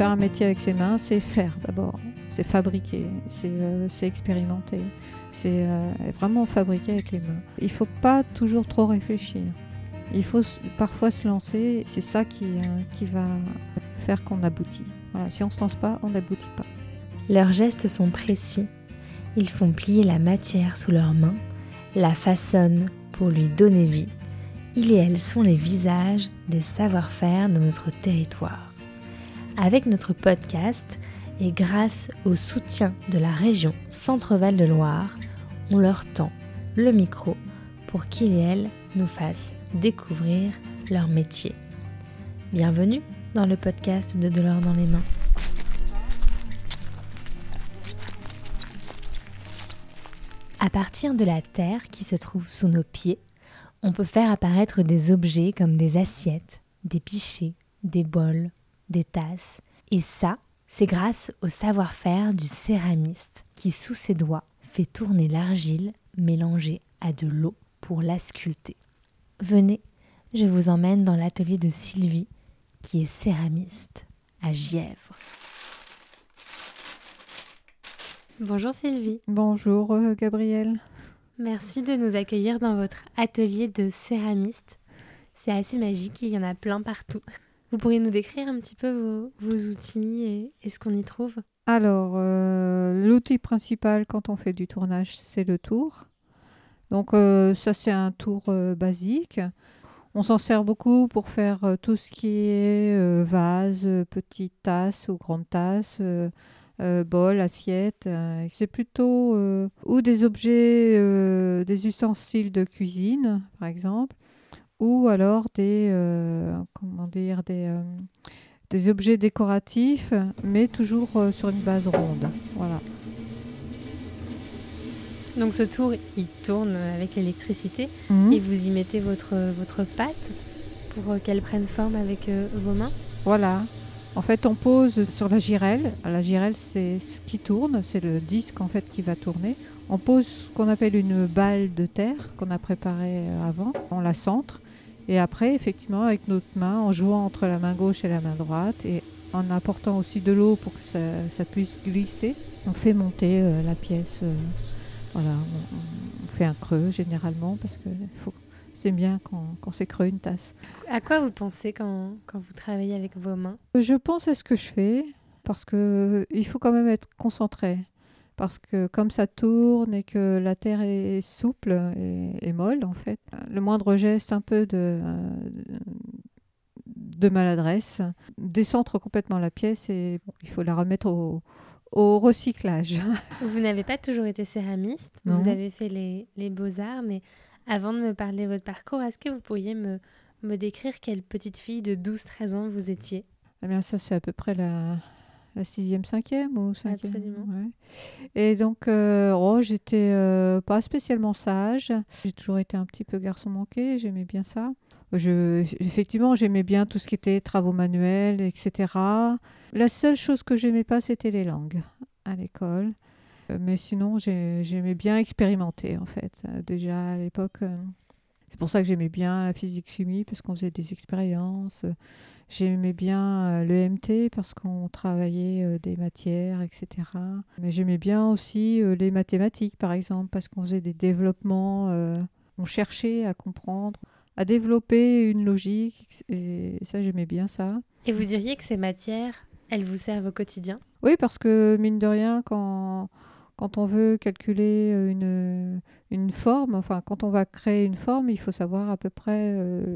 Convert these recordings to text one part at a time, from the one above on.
Faire un métier avec ses mains, c'est faire d'abord, c'est fabriquer, c'est euh, expérimenter, c'est euh, vraiment fabriquer avec les mains. Il ne faut pas toujours trop réfléchir. Il faut parfois se lancer, c'est ça qui, euh, qui va faire qu'on aboutit. Voilà, si on ne se lance pas, on n'aboutit pas. Leurs gestes sont précis. Ils font plier la matière sous leurs mains, la façonnent pour lui donner vie. Ils et elles sont les visages des savoir-faire de notre territoire. Avec notre podcast et grâce au soutien de la région Centre-Val de Loire, on leur tend le micro pour qu'ils et elles nous fassent découvrir leur métier. Bienvenue dans le podcast de De l'or dans les mains. À partir de la terre qui se trouve sous nos pieds, on peut faire apparaître des objets comme des assiettes, des pichets, des bols, des tasses. Et ça, c'est grâce au savoir-faire du céramiste qui, sous ses doigts, fait tourner l'argile mélangée à de l'eau pour la sculpter. Venez, je vous emmène dans l'atelier de Sylvie, qui est céramiste à Gièvre. Bonjour Sylvie. Bonjour euh, Gabriel. Merci de nous accueillir dans votre atelier de céramiste. C'est assez magique, il y en a plein partout. Vous pourriez nous décrire un petit peu vos, outils et, ce qu'on y trouve? Alors, euh, l'outil principal quand on fait du tournage, c'est le tour. Donc euh, ça, c'est un tour euh, basique. On s'en sert beaucoup pour faire tout ce qui est vase, petite tasse ou grande tasse, bol, assiette. euh, c'est plutôt ou des objets, des ustensiles de cuisine, par exemple, ou alors des, euh, comment dire, des, euh, des objets décoratifs, mais toujours euh, sur une base ronde. Voilà. Donc ce tour, il tourne avec l'électricité Mhm. et vous y mettez votre, votre pâte pour qu'elle prenne forme avec vos mains? Voilà. En fait, on pose sur la girelle. La girelle, c'est ce qui tourne, c'est le disque en fait qui va tourner. On pose ce qu'on appelle une balle de terre qu'on a préparée avant. On la centre et après, effectivement, avec notre main, en jouant entre la main gauche et la main droite et en apportant aussi de l'eau pour que ça, ça puisse glisser, on fait monter euh, la pièce. euh, voilà, on, fait un creux généralement parce que faut- c'est bien quand, quand c'est creux une tasse. À quoi vous pensez quand, quand vous travaillez avec vos mains? Je pense à ce que je fais parce que il faut quand même être concentré. Parce que comme ça tourne et que la terre est souple et, et molle, en fait, le moindre geste un peu de, de maladresse décentre complètement la pièce et bon, il faut la remettre au, au recyclage. Vous n'avez pas toujours été céramiste, Non. vous avez fait les, les beaux-arts, mais avant de me parler de votre parcours, est-ce que vous pourriez me, me décrire quelle petite fille de 12-13 ans vous étiez? Eh bien, ça, c'est à peu près la, la sixième, cinquième ou cinquième? Absolument. ouais. Et donc, euh, oh, j'étais euh, pas spécialement sage. J'ai toujours été un petit peu garçon manqué. J'aimais bien ça. Je, effectivement, j'aimais bien tout ce qui était travaux manuels, etc. La seule chose que j'aimais pas, c'était les langues à l'école. Euh, Mais sinon, j'ai- j'aimais bien expérimenter, en fait. Euh, Déjà à l'époque, c'est pour ça que j'aimais bien la physique-chimie, parce qu'on faisait des expériences. J'aimais bien euh, le MT parce qu'on travaillait euh, des matières, etc. Mais j'aimais bien aussi euh, les mathématiques, par exemple, parce qu'on faisait des développements, euh, on cherchait à comprendre, à développer une logique, et ça, j'aimais bien ça. Et vous diriez que ces matières, elles vous servent au quotidien? Oui, parce que mine de rien, quand, quand on veut calculer euh, une, une forme, enfin quand on va créer une forme, il faut savoir à peu près euh,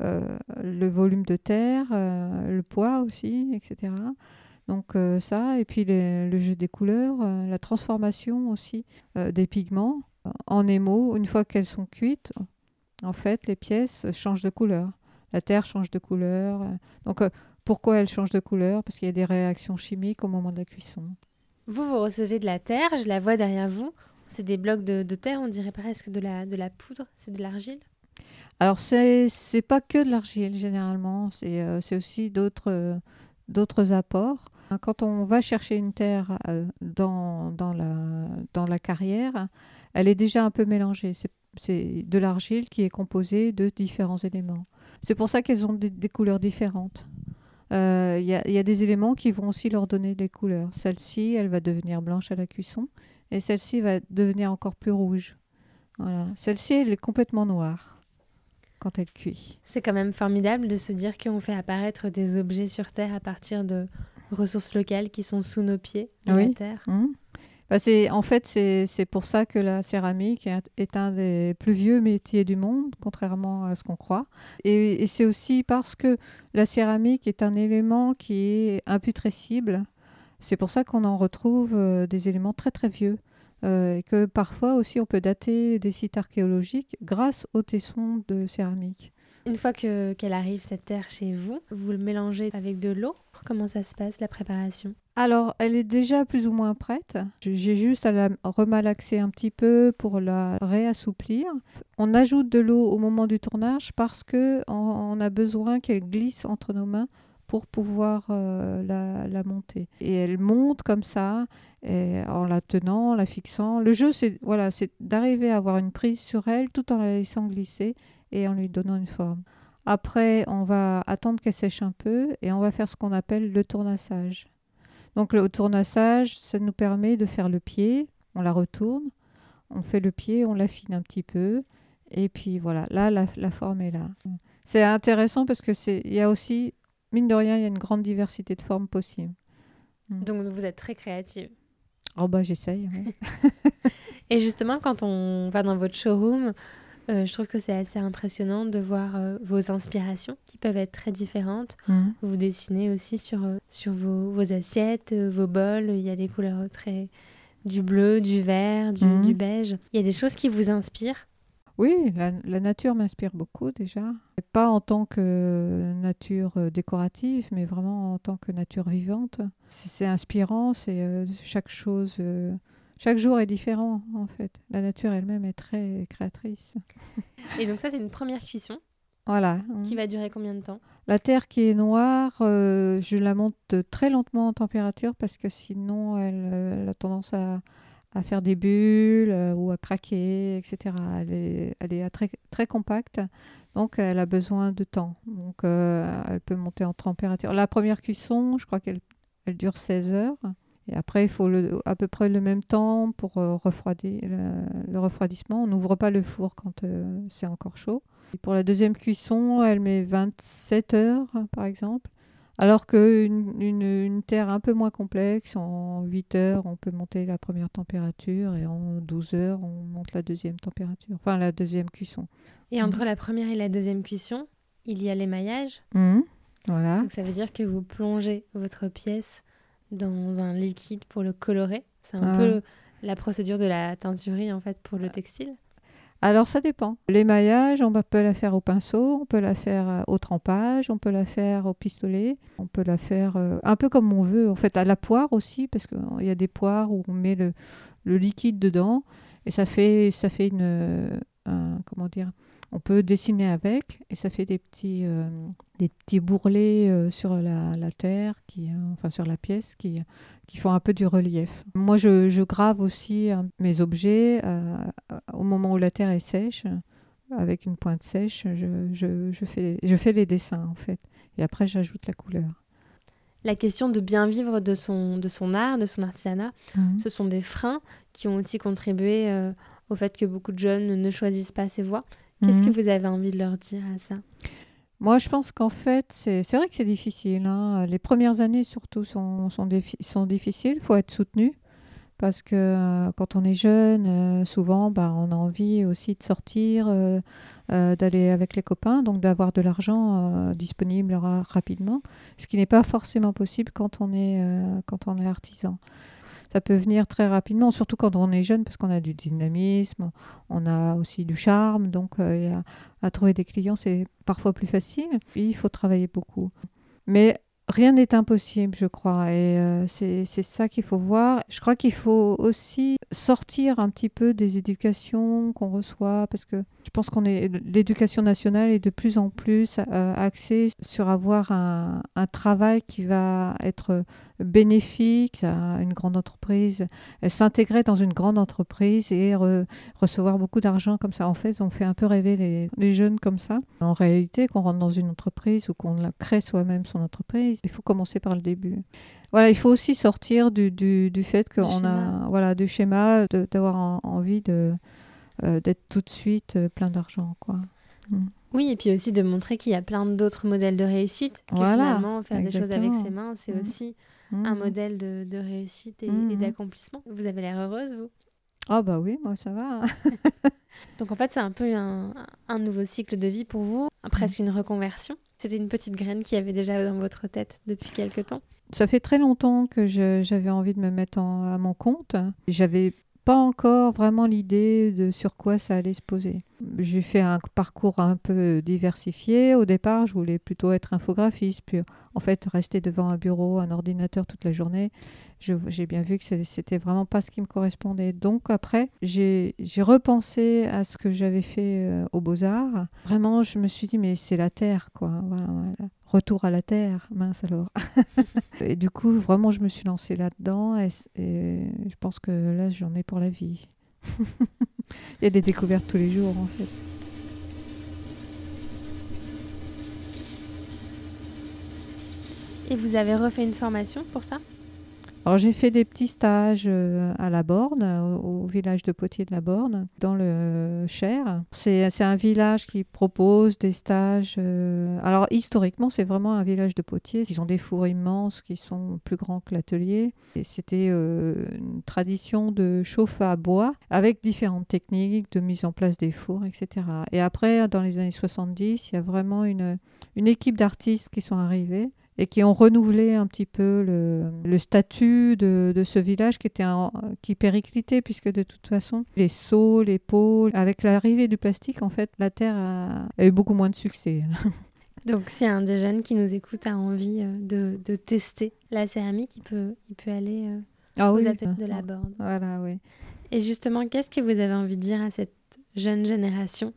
euh, le volume de terre, euh, le poids aussi, etc. Donc euh, ça, et puis le jeu des couleurs, euh, la transformation aussi euh, des pigments euh, en émaux, une fois qu'elles sont cuites, en fait, les pièces changent de couleur. La terre change de couleur. euh, donc euh, pourquoi elle change de couleur? Parce qu'il y a des réactions chimiques au moment de la cuisson. Vous, vous recevez de la terre, je la vois derrière vous. C'est des blocs de, terre, on dirait presque de la, de la poudre, c'est de l'argile? Alors, c'est c'est pas que de l'argile généralement, c'est euh, aussi d'autres apports. Quand on va chercher une terre euh, dans, dans, la, dans la carrière, elle est déjà un peu mélangée. C'est- de l'argile qui est composée de différents éléments. C'est pour ça qu'elles ont des couleurs différentes. Euh, il y, a, y, a des éléments qui vont aussi leur donner des couleurs. Celle-ci, elle va devenir blanche à la cuisson et celle-ci va devenir encore plus rouge. Voilà. Celle-ci, elle est complètement noire quand elle cuit. C'est quand même formidable de se dire qu'on fait apparaître des objets sur Terre à partir de ressources locales qui sont sous nos pieds, de la Terre. Mmh. Bah en fait, c'est pour ça que la céramique est, un des plus vieux métiers du monde, contrairement à ce qu'on croit. Et, c'est aussi parce que la céramique est un élément qui est imputrescible. C'est pour ça qu'on en retrouve euh, des éléments très très vieux. Euh, et que parfois aussi on peut dater des sites archéologiques grâce aux tessons de céramique. Une fois que qu'elle arrive cette terre chez vous, vous le mélangez avec de l'eau. Comment ça se passe la préparation? Alors, elle est déjà plus ou moins prête. J'ai juste à la remalaxer un petit peu pour la réassouplir. On ajoute de l'eau au moment du tournage parce que on, a besoin qu'elle glisse entre nos mains pour pouvoir euh, la, monter. Et elle monte comme ça, en la tenant, en la fixant. Le jeu, c'est voilà, c'est d'arriver à avoir une prise sur elle tout en la laissant glisser et en lui donnant une forme. Après, on va attendre qu'elle sèche un peu et on va faire ce qu'on appelle le tournassage. Donc le tournassage, ça nous permet de faire le pied, on la retourne, on fait le pied, on l'affine un petit peu, et puis voilà, là la, forme est là. C'est intéressant parce que c'est, il y a aussi, mine de rien, il y a une grande diversité de formes possibles. Mm. Donc vous êtes très créative. Oh bah j'essaye. et justement, quand on va dans votre showroom, euh, je trouve que c'est assez impressionnant de voir euh, vos inspirations qui peuvent être très différentes. Mmh. Vous dessinez aussi sur, euh, sur vos, vos assiettes, vos bols. Il y a des couleurs très du bleu, du vert, du, mmh. du beige. Il y a des choses qui vous inspirent? Oui, la, la nature m'inspire beaucoup déjà. Pas en tant que nature décorative, mais vraiment en tant que nature vivante. C'est inspirant, c'est chaque chose chaque jour est différent, en fait. La nature elle-même est très créatrice. Et donc ça, c'est une première cuisson. Voilà. Qui va durer combien de temps? La terre qui est noire, euh, je la monte très lentement en température parce que sinon, elle, euh, a tendance à, faire des bulles euh, ou à craquer, etc. Elle est, elle est très, très compacte, donc elle a besoin de temps. Donc elle peut monter en température. La première cuisson, je crois qu'elle elle dure 16 heures. Et après, il faut le, à peu près le même temps pour euh, refroidir le, refroidissement. On n'ouvre pas le four quand euh, c'est encore chaud. Et pour la deuxième cuisson, elle met 27 heures, par exemple. Alors qu'une une, une, terre un peu moins complexe, en 8 heures, on peut monter la première température et en 12 heures, on monte la deuxième température, enfin la deuxième cuisson. Et entre mmh. la première et la deuxième cuisson, il y a l'émaillage. Mmh. Voilà. Donc ça veut dire que vous plongez votre pièce dans un liquide pour le colorer. C'est un ah. peu la procédure de la teinturerie en fait pour le textile. Alors ça dépend. L'émaillage, on peut la faire au pinceau, on peut la faire euh, au trempage, on peut la faire au pistolet, on peut la faire euh, un peu comme on veut. En fait, à la poire aussi, parce qu'il y a des poires où on met le, le, liquide dedans et ça fait, ça fait une, euh, comment dire, on peut dessiner avec et ça fait des petits, euh, des petits bourrelets euh, sur la, terre, qui, euh, enfin sur la pièce, qui, qui font un peu du relief. Moi, je, grave aussi mes objets au moment où la terre est sèche. Avec une pointe sèche, je, je, fais, je fais les dessins en fait. Et après, j'ajoute la couleur. La question de bien vivre de son, de son art, de son artisanat, mhm. ce sont des freins qui ont aussi contribué au fait que beaucoup de jeunes ne choisissent pas ces voies. Qu'est-ce que mhm. vous avez envie de leur dire à ça? Moi, je pense qu'en fait, c'est vrai que c'est difficile. Hein. Les premières années, surtout, sont, sont, sont difficiles. Il faut être soutenu. Parce que euh, quand on est jeune, euh, souvent, bah, on a envie aussi de sortir, euh, d'aller avec les copains, donc d'avoir de l'argent disponible rapidement. Ce qui n'est pas forcément possible quand on est, quand on est artisan ça peut venir très rapidement, surtout quand on est jeune, parce qu'on a du dynamisme, on a aussi du charme, donc euh, à, trouver des clients, c'est parfois plus facile. il faut travailler beaucoup. Mais rien n'est impossible, je crois, et euh, c'est ça qu'il faut voir. Je crois qu'il faut aussi sortir un petit peu des éducations qu'on reçoit, parce que Je pense qu'on est l'éducation nationale est de plus en plus euh, axée sur avoir un, travail qui va être bénéfique à une grande entreprise, s'intégrer dans une grande entreprise et recevoir beaucoup d'argent comme ça. En fait, on fait un peu rêver les, les jeunes comme ça. En réalité, qu'on rentre dans une entreprise ou qu'on crée soi-même son entreprise, il faut commencer par le début. Voilà, il faut aussi sortir du, du, du fait qu'on a voilà du schéma d'avoir envie de euh, d'être tout de suite euh, plein d'argent quoi. Mm. Oui, et puis aussi de montrer qu'il y a plein d'autres modèles de réussite. Que finalement, faire des choses avec ses mains, c'est mm. aussi un mm. modèle de, de réussite et, et d'accomplissement. Vous avez l'air heureuse, vous Ah bah oui, moi ça va. Donc en fait, c'est un peu un, un, nouveau cycle de vie pour vous, presque une reconversion. C'était une petite graine qui avait déjà dans votre tête depuis quelque temps ça fait très longtemps que j'avais envie de me mettre à mon compte. J'avais pas encore vraiment l'idée de sur quoi ça allait se poser. J'ai fait un parcours un peu diversifié. Au départ, je voulais plutôt être infographiste, puis en fait rester devant un bureau, un ordinateur toute la journée. J'ai bien vu que c'était vraiment pas ce qui me correspondait. Donc après, j'ai repensé à ce que j'avais fait euh, aux Beaux-Arts. Vraiment, je me suis dit, mais c'est la Terre, quoi. Voilà, Retour à la Terre, mince alors. et du coup, vraiment, je me suis lancée là-dedans et, je pense que là, j'en ai pour la vie. Il y a des découvertes tous les jours, en fait. Et vous avez refait une formation pour ça? Alors j'ai fait des petits stages euh, à la Borne, au, village de Potier de la Borne, dans le Cher. C'est un village qui propose des stages. Euh, alors historiquement, c'est vraiment un village de potiers. Ils ont des fours immenses qui sont plus grands que l'atelier. C'était euh, une tradition de chauffe à bois avec différentes techniques de mise en place des fours, etc. Et après, dans les années 70, il y a vraiment une équipe d'artistes qui sont arrivés et qui ont renouvelé un petit peu le, le statut de, de, ce village qui était qui périclitait puisque de toute façon les seaux, les pots, avec l'arrivée du plastique en fait la terre a, eu beaucoup moins de succès. Donc si un des jeunes qui nous écoute a envie euh, de, de tester la céramique, il peut, il peut aller euh, ah aux ateliers de la Borde. Voilà, oui. Et justement, qu'est-ce que vous avez envie de dire à cette jeune génération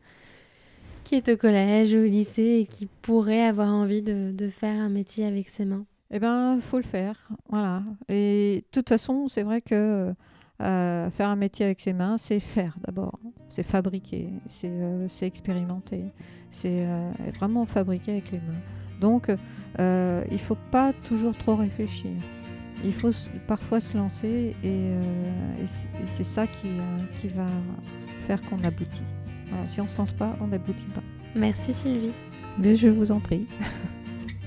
qui est au collège ou au lycée et qui pourrait avoir envie de, faire un métier avec ses mains? Eh bien, faut le faire. Voilà. Et de toute façon, c'est vrai que euh, faire un métier avec ses mains, c'est faire d'abord. C'est fabriquer, c'est euh, expérimenter, c'est euh, vraiment fabriquer avec les mains. Donc, il ne faut pas toujours trop réfléchir. Il faut parfois se lancer et, c'est ça qui va faire qu'on aboutit si on ne se lance pas, on n'aboutit pas. Merci Sylvie. Mais je vous en prie.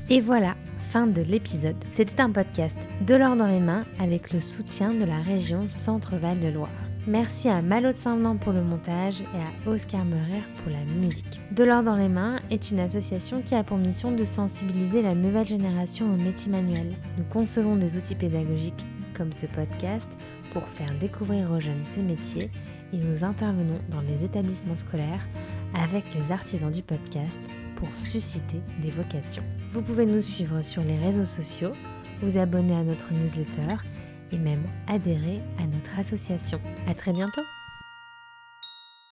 Et voilà, fin de l'épisode. C'était un podcast de l'or dans les mains avec le soutien de la région Centre-Val de Loire. Merci à Malo de Saint-Venant pour le montage et à Oscar Meurer pour la musique. De l'or dans les mains est une association qui a pour mission de sensibiliser la nouvelle génération aux métiers manuels. Nous concevons des outils pédagogiques comme ce podcast pour faire découvrir aux jeunes ces métiers et nous intervenons dans les établissements scolaires avec les artisans du podcast pour susciter des vocations. Vous pouvez nous suivre sur les réseaux sociaux, vous abonner à notre newsletter et même adhérer à notre association. À très bientôt!